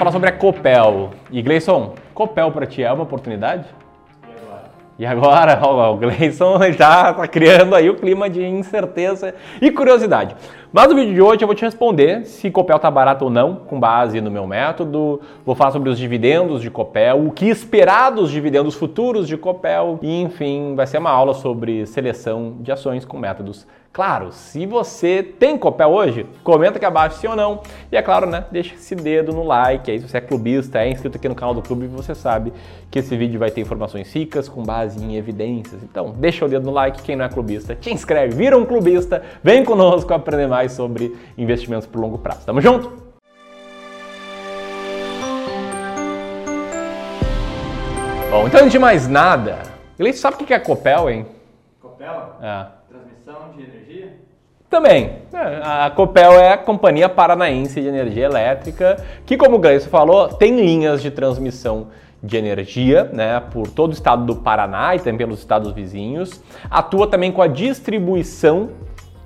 falar sobre a Copel. E Gleison, Copel para ti é uma oportunidade? E agora, ó, o Gleison já está criando aí o clima de incerteza e curiosidade. Mas no vídeo de hoje eu vou te responder se Copel está barato ou não, com base no meu método. Vou falar sobre os dividendos de Copel, o que esperar dos dividendos futuros de Copel e, enfim, vai ser uma aula sobre seleção de ações com métodos Claro, se você tem Copel hoje, comenta aqui abaixo sim ou não. E é claro, né? Deixa esse dedo no like. Aí, se você é clubista, é inscrito aqui no canal do clube, você sabe que esse vídeo vai ter informações ricas com base em evidências. Então, deixa o dedo no like. Quem não é clubista, te inscreve, vira um clubista, vem conosco aprender mais sobre investimentos por longo prazo. Tamo junto? Bom, então antes de mais nada, ele sabe o que é a Copel, hein? Copel? É. Transmissão de energia? Também. É, a Copel é a Companhia Paranaense de Energia Elétrica, que, como o Gleison falou, tem linhas de transmissão de energia né, por todo o estado do Paraná e também pelos estados vizinhos. Atua também com a distribuição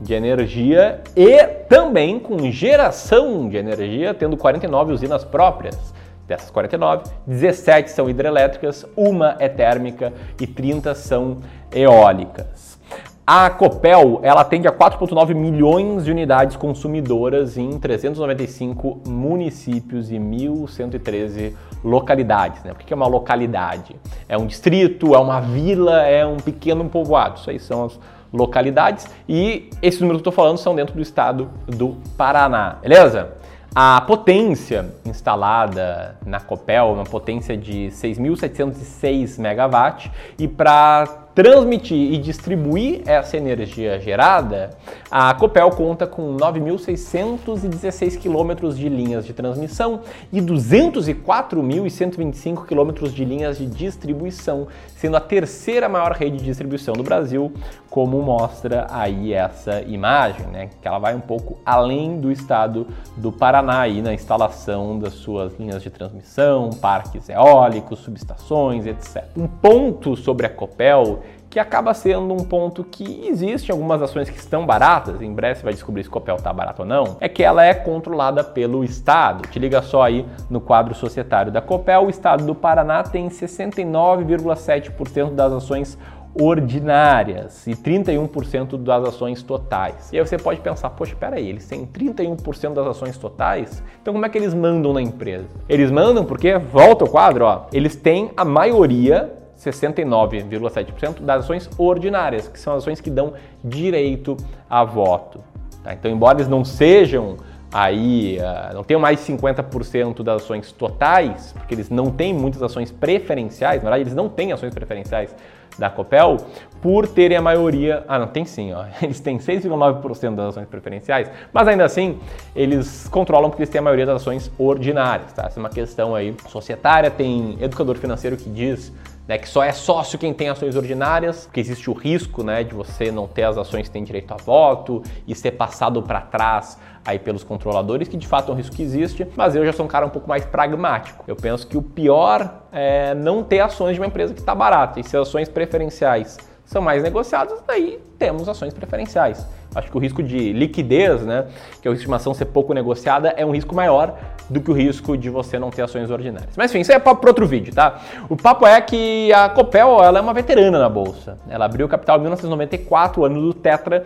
de energia e também com geração de energia, tendo 49 usinas próprias. Dessas 49, 17 são hidrelétricas, uma é térmica e 30 são eólicas. A Copel ela atende a 4,9 milhões de unidades consumidoras em 395 municípios e 1.113 localidades. Né? O que é uma localidade? É um distrito, é uma vila, é um pequeno povoado. Isso aí são as localidades e esses números que eu estou falando são dentro do estado do Paraná, beleza? A potência instalada na Copel uma potência de 6.706 MW e para transmitir e distribuir essa energia gerada, a Copel conta com 9.616 quilômetros de linhas de transmissão e 204.125 quilômetros de linhas de distribuição, sendo a terceira maior rede de distribuição do Brasil, como mostra aí essa imagem, né? Que ela vai um pouco além do estado do Paraná aí na instalação das suas linhas de transmissão, parques eólicos, subestações, etc. Um ponto sobre a Copel que acaba sendo um ponto que existe algumas ações que estão baratas, em breve você vai descobrir se o Copel está barato ou não, é que ela é controlada pelo Estado. Te liga só aí no quadro societário da Copel, o Estado do Paraná tem 69,7% das ações ordinárias e 31% das ações totais. E aí você pode pensar, poxa, peraí, eles têm 31% das ações totais? Então como é que eles mandam na empresa? Eles mandam porque, volta o quadro, ó, eles têm a maioria 69,7% das ações ordinárias, que são ações que dão direito a voto. Tá? Então, embora eles não sejam aí, uh, não tenham mais 50% das ações totais, porque eles não têm muitas ações preferenciais, na verdade, eles não têm ações preferenciais da Copel, por terem a maioria. Ah, não, tem sim, ó. Eles têm 6,9% das ações preferenciais, mas ainda assim eles controlam porque eles têm a maioria das ações ordinárias, tá? Essa é uma questão aí societária. Tem educador financeiro que diz né, que só é sócio quem tem ações ordinárias, porque existe o risco né, de você não ter as ações que têm direito a voto e ser passado para trás aí pelos controladores, que de fato é um risco que existe, mas eu já sou um cara um pouco mais pragmático. Eu penso que o pior é não ter ações de uma empresa que está barata, e se as ações preferenciais são mais negociadas, daí temos ações preferenciais. Acho que o risco de liquidez, né, que é o risco de uma ação ser pouco negociada, é um risco maior do que o risco de você não ter ações ordinárias. Mas enfim, isso é papo para outro vídeo, tá? O papo é que a Copel ela é uma veterana na bolsa. Ela abriu capital em 1994, ano do Tetra.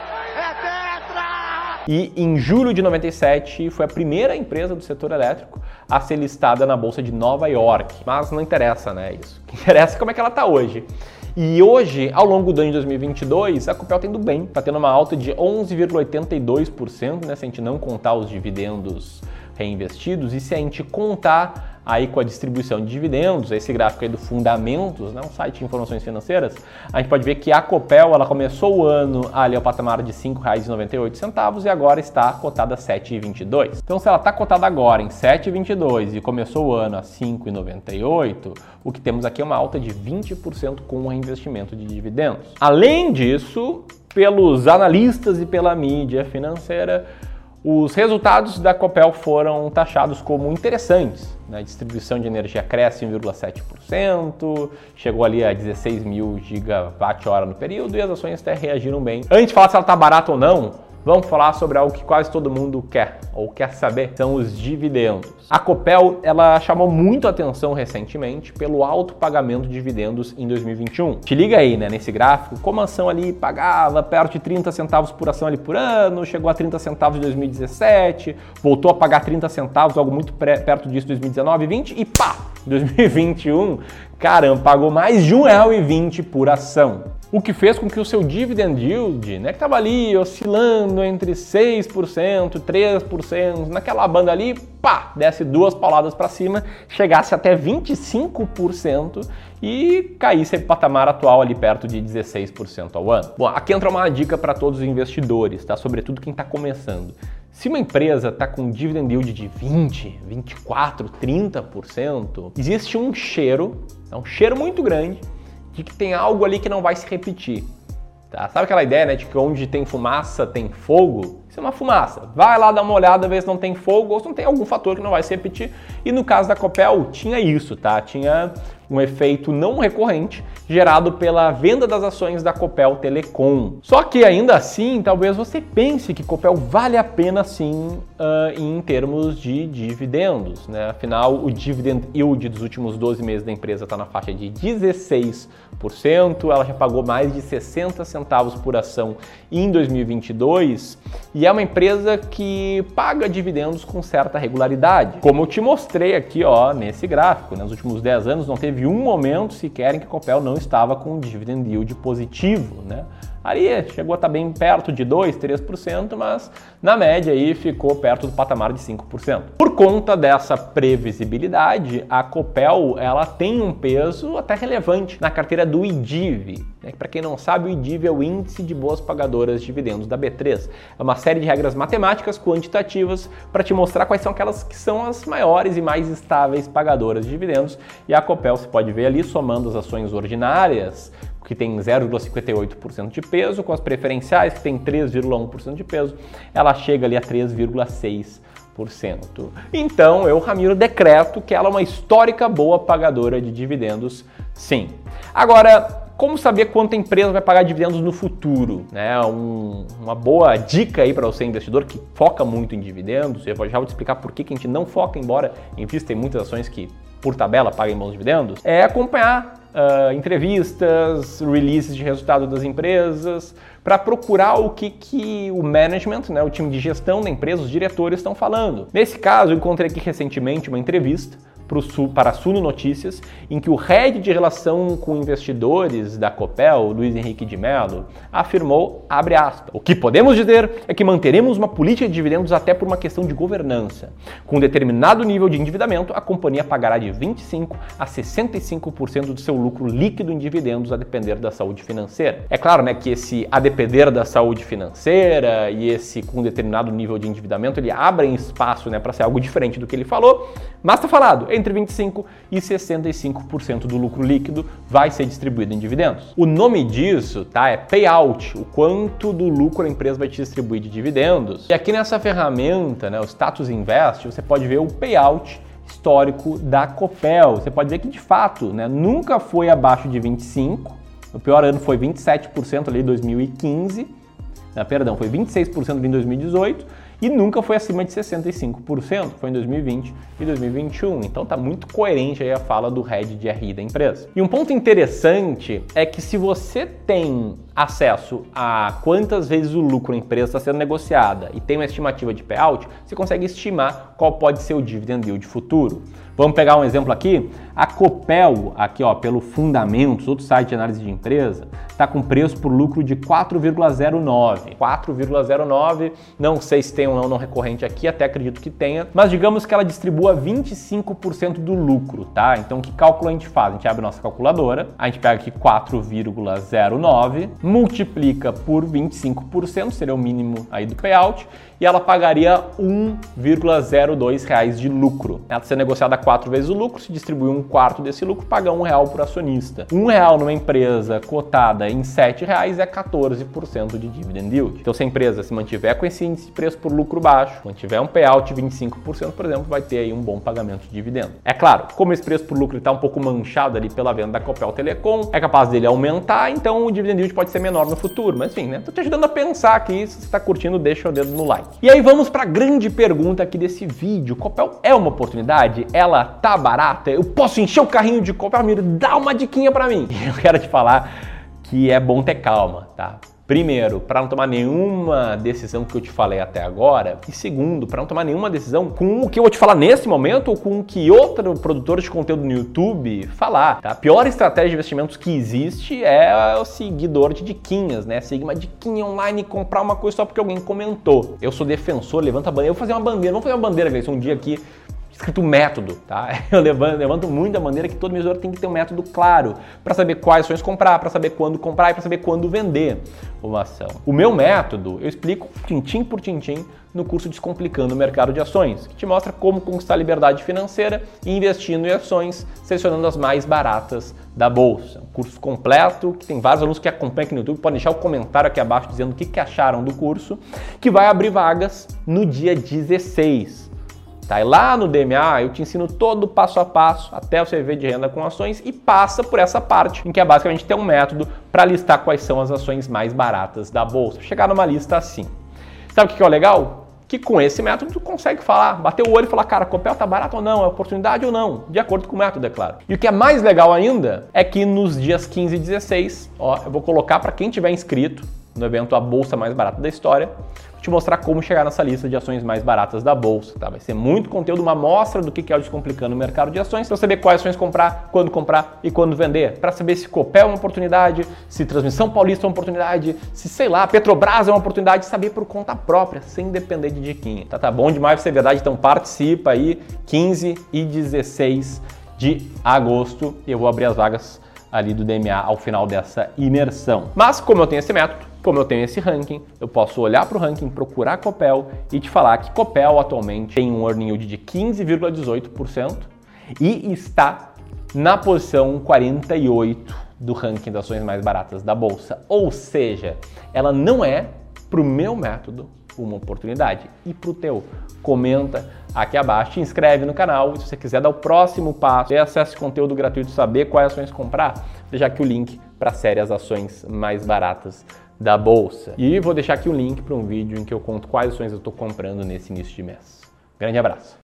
E em julho de 97 foi a primeira empresa do setor elétrico a ser listada na bolsa de Nova York. Mas não interessa, né? Isso. O que interessa é como é que ela está hoje. E hoje, ao longo do ano de 2022, a Copel está indo bem, está tendo uma alta de 11,82%, né, se a gente não contar os dividendos reinvestidos, e se a gente contar aí com a distribuição de dividendos, esse gráfico aí do Fundamentos, né, um site de informações financeiras, a gente pode ver que a Copel ela começou o ano ali ao patamar de R$ 5,98 e agora está cotada a 7,22. Então, se ela está cotada agora em 7,22 e começou o ano a 5,98, o que temos aqui é uma alta de 20% com o reinvestimento de dividendos. Além disso, pelos analistas e pela mídia financeira, os resultados da Copel foram taxados como interessantes. Né? A distribuição de energia cresce 1,7%, chegou ali a 16 mil gigawatt-hora no período e as ações até reagiram bem. Antes de falar se ela está barata ou não, vamos falar sobre algo que quase todo mundo quer ou quer saber, são os dividendos. A Copel, ela chamou muito atenção recentemente pelo alto pagamento de dividendos em 2021. Te liga aí, né, nesse gráfico, como a ação ali pagava perto de 30 centavos por ação ali por ano, chegou a 30 centavos em 2017, voltou a pagar 30 centavos, algo muito perto disso em 2019 e 20 e pá, 2021, caramba, pagou mais de R$1,20 por ação o que fez com que o seu dividend yield, né, que estava ali oscilando entre 6%, 3%, naquela banda ali, pá, desse duas pauladas para cima, chegasse até 25% e caísse o patamar atual ali perto de 16% ao ano. Bom, aqui entra uma dica para todos os investidores, tá? Sobretudo quem está começando. Se uma empresa está com dividend yield de 20, 24, 30%, existe um cheiro, é um cheiro muito grande de que tem algo ali que não vai se repetir. Tá? Sabe aquela ideia né, de que onde tem fumaça tem fogo? Isso é uma fumaça. Vai lá dar uma olhada, ver se não tem fogo ou se não tem algum fator que não vai se repetir. E no caso da Copel, tinha isso, tá? Tinha um efeito não recorrente gerado pela venda das ações da Copel Telecom. Só que ainda assim, talvez você pense que Copel vale a pena sim uh, em termos de dividendos. Né? Afinal, o dividend yield dos últimos 12 meses da empresa está na faixa de 16%, ela já pagou mais de 60 centavos por ação em 2022 e é uma empresa que paga dividendos com certa regularidade. Como eu te mostrei aqui ó, nesse gráfico, né? nos últimos 10 anos não teve um momento sequer em que a Copel não estava com um dividend yield positivo. Né? Ali chegou a estar bem perto de 2, 3%, mas na média aí ficou perto do patamar de 5%. Por conta dessa previsibilidade, a Copel ela tem um peso até relevante na carteira do IDIV. Né? Para quem não sabe, o IDIV é o Índice de Boas Pagadoras de Dividendos da B3. É uma série de regras matemáticas quantitativas para te mostrar quais são aquelas que são as maiores e mais estáveis pagadoras de dividendos. E a Copel, você pode ver ali, somando as ações ordinárias, que tem 0,58% de peso, com as preferenciais, que tem 3,1% de peso, ela chega ali a 3,6%. Então, eu, Ramiro, decreto que ela é uma histórica boa pagadora de dividendos, sim. Agora, como saber quanto a empresa vai pagar dividendos no futuro? Né? Um, uma boa dica aí para você investidor que foca muito em dividendos, eu já vou te explicar por que, que a gente não foca, embora invista em muitas ações que por tabela paguem bons dividendos, é acompanhar uh, entrevistas, releases de resultado das empresas, para procurar o que, que o management, né, o time de gestão da empresa, os diretores estão falando. Nesse caso, eu encontrei aqui recentemente uma entrevista para a Suno Notícias, em que o head de relação com investidores da Copel, Luiz Henrique de Mello, afirmou, abre aspas, o que podemos dizer é que manteremos uma política de dividendos até por uma questão de governança. Com um determinado nível de endividamento, a companhia pagará de 25% a 65% do seu lucro líquido em dividendos a depender da saúde financeira. É claro né, que esse a depender da saúde financeira e esse com determinado nível de endividamento, ele abrem espaço né, para ser algo diferente do que ele falou, mas está falado, entre 25% e 65% do lucro líquido vai ser distribuído em dividendos. O nome disso tá, é payout, o quanto do lucro a empresa vai te distribuir de dividendos. E aqui nessa ferramenta, né, o Status Invest, você pode ver o payout histórico da Copel. Você pode ver que de fato né, nunca foi abaixo de 25%, o pior ano foi 27% ali em 2015, né, perdão, foi 26% em 2018 e nunca foi acima de 65%, foi em 2020 e 2021. Então está muito coerente aí a fala do head de RI da empresa. E um ponto interessante é que se você tem acesso a quantas vezes o lucro da empresa está sendo negociada e tem uma estimativa de payout, você consegue estimar qual pode ser o dividend yield futuro. Vamos pegar um exemplo aqui. A Copel, aqui ó, pelo Fundamentos, outro site de análise de empresa, está com preço por lucro de 4,09. 4,09, não sei se tem um não, recorrente aqui, até acredito que tenha, mas digamos que ela distribua 25% do lucro, tá? Então que cálculo a gente faz? A gente abre nossa calculadora, a gente pega aqui 4,09, multiplica por 25%, seria o mínimo aí do payout, e ela pagaria 1,02 reais de lucro. Ela sendo negociada quatro vezes o lucro, se distribuir um quarto desse lucro, paga um real por acionista. Um real numa empresa cotada em sete reais é 14% de dividend yield. Então, se a empresa se mantiver com esse índice de preço por lucro baixo, mantiver um payout de 25%, por exemplo, vai ter aí um bom pagamento de dividendo. É claro, como esse preço por lucro está um pouco manchado ali pela venda da Copel Telecom, é capaz dele aumentar, então o dividend yield pode ser menor no futuro. Mas enfim, né? Tô te ajudando a pensar aqui. Se você está curtindo, deixa o dedo no like. E aí vamos para a grande pergunta aqui desse vídeo. Copel é uma oportunidade? Ela tá barata? Eu posso encher o carrinho de Copel? Miro, dá uma diquinha para mim. Eu quero te falar que é bom ter calma, tá? Primeiro, para não tomar nenhuma decisão que eu te falei até agora. E segundo, para não tomar nenhuma decisão com o que eu vou te falar nesse momento ou com o que outro produtor de conteúdo no YouTube falar. Tá? A pior estratégia de investimentos que existe é o seguidor de diquinhas, né? Seguir uma diquinha online e comprar uma coisa só porque alguém comentou. Eu sou defensor, levanta a bandeira. Eu vou fazer uma bandeira, vamos fazer uma bandeira, Gleice, um dia aqui escrito método, tá? Eu levanto, levanto muito a maneira que todo investidor tem que ter um método claro para saber quais ações comprar, para saber quando comprar e para saber quando vender uma ação. O meu método eu explico tintim por tintim no curso Descomplicando o Mercado de Ações, que te mostra como conquistar liberdade financeira investindo em ações, selecionando as mais baratas da bolsa. Um curso completo, que tem vários alunos que acompanham aqui no YouTube, podem deixar o um comentário aqui abaixo dizendo o que, que acharam do curso, que vai abrir vagas no dia 16 Tá? E lá no DMA eu te ensino todo o passo a passo até você ver de renda com ações e passa por essa parte em que é basicamente ter um método para listar quais são as ações mais baratas da bolsa. Chegar numa lista assim. Sabe o que é o legal? Que com esse método tu consegue falar, bater o olho e falar, cara, Copel tá barato ou não, é oportunidade ou não, de acordo com o método, é claro. E o que é mais legal ainda é que nos dias 15 e 16, ó, eu vou colocar para quem tiver inscrito no evento A Bolsa Mais Barata da História, te mostrar como chegar nessa lista de ações mais baratas da bolsa, tá? Vai ser muito conteúdo, uma amostra do que é o Descomplicando o mercado de ações, para saber quais ações comprar, quando comprar e quando vender, para saber se Copel é uma oportunidade, se Transmissão Paulista é uma oportunidade, se sei lá, Petrobras é uma oportunidade, saber por conta própria, sem depender de diquinha. Tá, tá bom demais ser verdade, então participa aí 15 e 16 de agosto eu vou abrir as vagas ali do DMA ao final dessa imersão. Mas como eu tenho esse método, como eu tenho esse ranking, eu posso olhar para o ranking, procurar Copel e te falar que Copel atualmente tem um earning yield de 15,18% e está na posição 48 do ranking das ações mais baratas da bolsa. Ou seja, ela não é para o meu método uma oportunidade e para o teu. Comenta aqui abaixo, te inscreve no canal e se você quiser dar o próximo passo, ter acesso a conteúdo gratuito, saber quais ações comprar, deixa aqui o link para a série As Ações Mais Baratas da bolsa. E vou deixar aqui um link para um vídeo em que eu conto quais ações eu estou comprando nesse início de mês. Grande abraço!